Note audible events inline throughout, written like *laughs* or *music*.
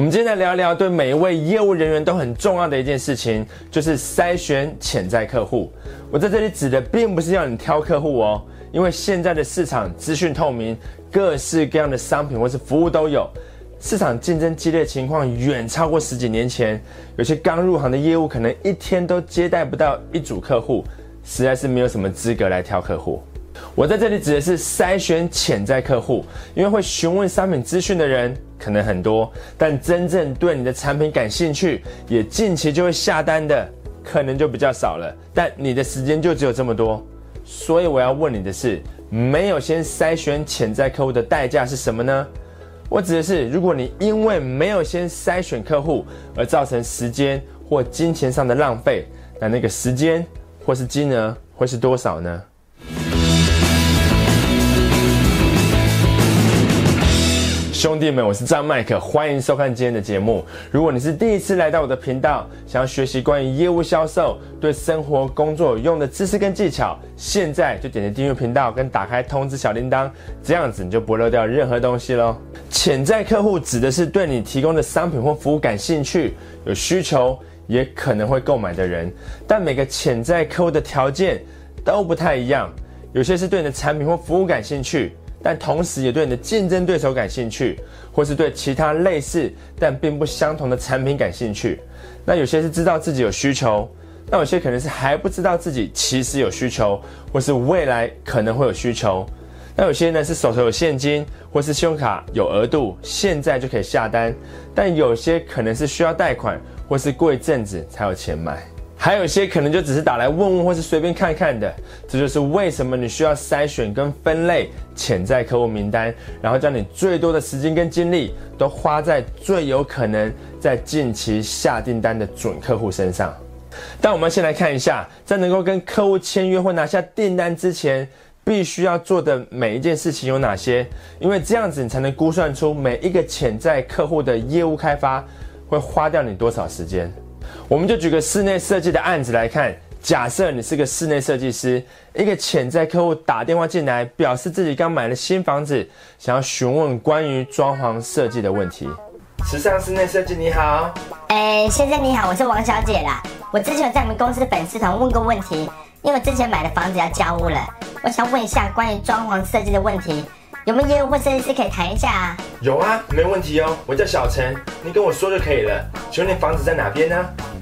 我们今天来聊一聊对每一位业务人员都很重要的一件事情，就是筛选潜在客户。我在这里指的并不是要你挑客户哦，因为现在的市场资讯透明，各式各样的商品或是服务都有，市场竞争激烈情况远超过十几年前。有些刚入行的业务可能一天都接待不到一组客户，实在是没有什么资格来挑客户。我在这里指的是筛选潜在客户，因为会询问商品资讯的人可能很多，但真正对你的产品感兴趣，也近期就会下单的，可能就比较少了。但你的时间就只有这么多，所以我要问你的是，没有先筛选潜在客户的代价是什么呢？我指的是，如果你因为没有先筛选客户而造成时间或金钱上的浪费，那那个时间或是金额会是多少呢？兄弟们，我是张麦克，欢迎收看今天的节目。如果你是第一次来到我的频道，想要学习关于业务销售对生活工作有用的知识跟技巧，现在就点击订阅频道跟打开通知小铃铛，这样子你就不漏掉任何东西喽。潜在客户指的是对你提供的商品或服务感兴趣、有需求，也可能会购买的人。但每个潜在客户的条件都不太一样，有些是对你的产品或服务感兴趣。但同时也对你的竞争对手感兴趣，或是对其他类似但并不相同的产品感兴趣。那有些是知道自己有需求，那有些可能是还不知道自己其实有需求，或是未来可能会有需求。那有些呢是手头有现金，或是信用卡有额度，现在就可以下单。但有些可能是需要贷款，或是过一阵子才有钱买。还有些可能就只是打来问问，或是随便看看的，这就是为什么你需要筛选跟分类潜在客户名单，然后将你最多的时间跟精力都花在最有可能在近期下订单的准客户身上。但我们先来看一下，在能够跟客户签约或拿下订单之前，必须要做的每一件事情有哪些？因为这样子你才能估算出每一个潜在客户的业务开发会花掉你多少时间。我们就举个室内设计的案子来看。假设你是个室内设计师，一个潜在客户打电话进来，表示自己刚买了新房子，想要询问关于装潢设计的问题。时尚室内设计你好，哎，先生你好，我是王小姐啦。我之前有在你们公司的粉丝团问过问题，因为我之前买的房子要交屋了，我想问一下关于装潢设计的问题。有没有业务或设计师可以谈一下啊？有啊，没问题哦。我叫小陈，你跟我说就可以了。请问你房子在哪边呢？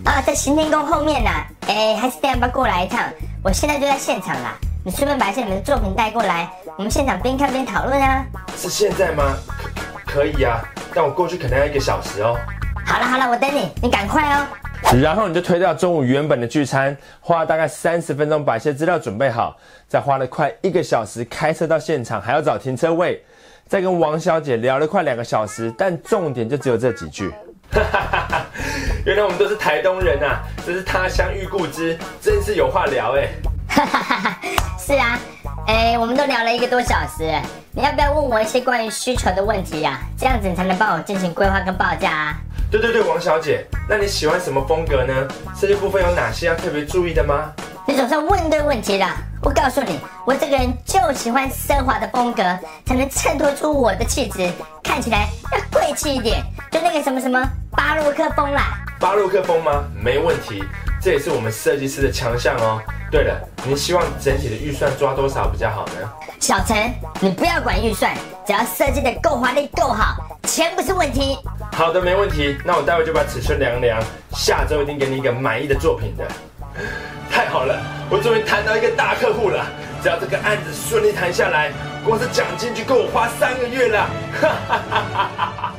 啊，在行天宫后面呢。哎，还是等下不过来一趟？我现在就在现场啦。你顺便把一些你们的作品带过来，我们现场边看边讨论啊。是现在吗？可可以啊，但我过去可能要一个小时哦。好了好了，我等你，你赶快哦。然后你就推掉中午原本的聚餐，花了大概三十分钟把一些资料准备好，再花了快一个小时开车到现场，还要找停车位，再跟王小姐聊了快两个小时，但重点就只有这几句。*laughs* 原来我们都是台东人啊，真是他乡遇故知，真是有话聊哎。*laughs* 是啊，哎，我们都聊了一个多小时，你要不要问我一些关于需求的问题呀？这样子你才能帮我进行规划跟报价啊。对对对，王小姐，那你喜欢什么风格呢？设计部分有哪些要特别注意的吗？你总算问对问题了。我告诉你，我这个人就喜欢奢华的风格，才能衬托出我的气质，看起来要贵气一点。就那个什么什么巴洛克风啦。巴洛克风吗？没问题，这也是我们设计师的强项哦。对了，您希望整体的预算抓多少比较好呢？小陈，你不要管预算，只要设计的够华丽够好，钱不是问题。好的，没问题。那我待会就把尺寸量量，下周一定给你一个满意的作品的。太好了，我终于谈到一个大客户了。只要这个案子顺利谈下来，光是奖金就够我花三个月了。哈哈哈哈哈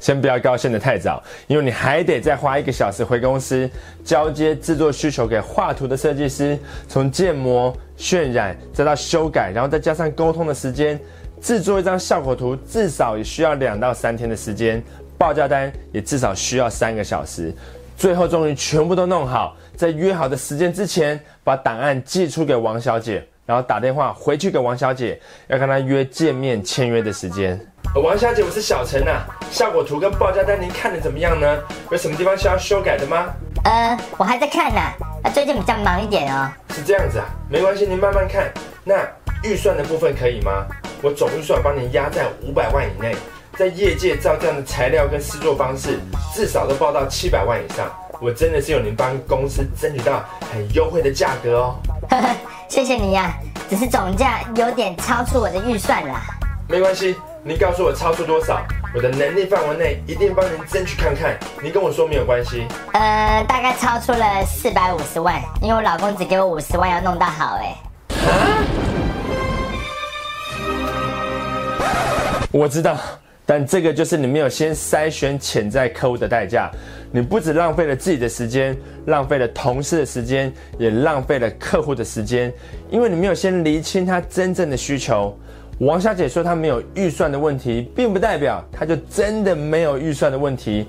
先不要高兴的太早，因为你还得再花一个小时回公司交接制作需求给画图的设计师，从建模、渲染再到修改，然后再加上沟通的时间。制作一张效果图至少也需要两到三天的时间，报价单也至少需要三个小时。最后终于全部都弄好，在约好的时间之前，把档案寄出给王小姐，然后打电话回去给王小姐，要跟她约见面签约的时间。王小姐，我是小陈呐，效果图跟报价单您看的怎么样呢？有什么地方需要修改的吗？呃，我还在看呢，那最近比较忙一点哦。是这样子啊，没关系，您慢慢看。那预算的部分可以吗？我总预算帮您压在五百万以内，在业界照这样的材料跟制作方式，至少都报到七百万以上。我真的是有能帮公司争取到很优惠的价格哦。呵 *laughs* 呵谢谢你呀，只是总价有点超出我的预算啦。没关系，您告诉我超出多少，我的能力范围内一定帮您争取看看。您跟我说没有关系。呃，大概超出了四百五十万，因为我老公只给我五十万要弄到好哎。啊？我知道。但这个就是你没有先筛选潜在客户的代价，你不止浪费了自己的时间，浪费了同事的时间，也浪费了客户的时间，因为你没有先厘清他真正的需求。王小姐说她没有预算的问题，并不代表她就真的没有预算的问题，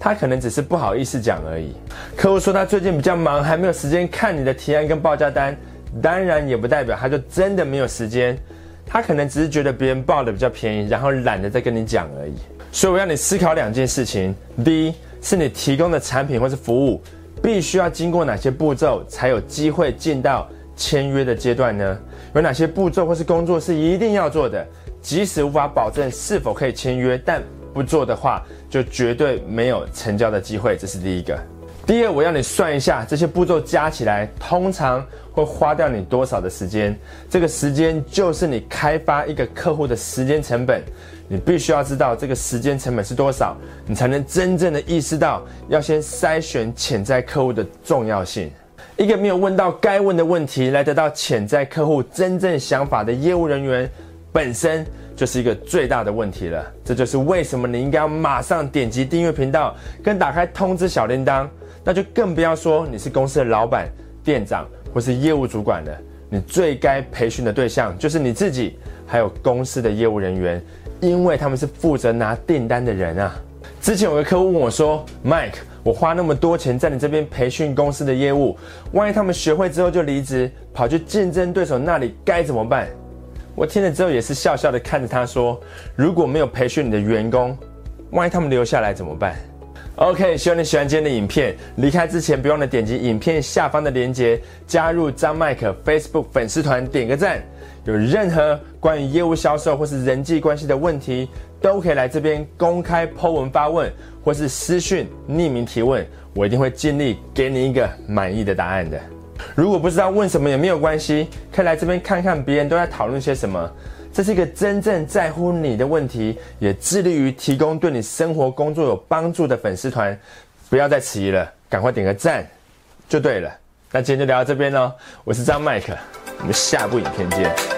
她可能只是不好意思讲而已。客户说他最近比较忙，还没有时间看你的提案跟报价单，当然也不代表他就真的没有时间。他可能只是觉得别人报的比较便宜，然后懒得再跟你讲而已。所以我要你思考两件事情：第一，是你提供的产品或是服务，必须要经过哪些步骤才有机会进到签约的阶段呢？有哪些步骤或是工作是一定要做的？即使无法保证是否可以签约，但不做的话，就绝对没有成交的机会。这是第一个。第二，我要你算一下这些步骤加起来，通常会花掉你多少的时间？这个时间就是你开发一个客户的时间成本。你必须要知道这个时间成本是多少，你才能真正的意识到要先筛选潜在客户的重要性。一个没有问到该问的问题来得到潜在客户真正想法的业务人员，本身就是一个最大的问题了。这就是为什么你应该要马上点击订阅频道，跟打开通知小铃铛。那就更不要说你是公司的老板、店长或是业务主管了。你最该培训的对象就是你自己，还有公司的业务人员，因为他们是负责拿订单的人啊。之前有个客户问我说：“Mike，我花那么多钱在你这边培训公司的业务，万一他们学会之后就离职，跑去竞争对手那里该怎么办？”我听了之后也是笑笑的看着他说：“如果没有培训你的员工，万一他们留下来怎么办？” OK，希望你喜欢今天的影片。离开之前，别忘了点击影片下方的链接，加入张麦克 Facebook 粉丝团，点个赞。有任何关于业务销售或是人际关系的问题，都可以来这边公开 Po 文发问，或是私讯匿名提问，我一定会尽力给你一个满意的答案的。如果不知道问什么也没有关系，可以来这边看看别人都在讨论些什么。这是一个真正在乎你的问题，也致力于提供对你生活工作有帮助的粉丝团。不要再迟疑了，赶快点个赞就对了。那今天就聊到这边喽，我是张麦克，我们下部影片见。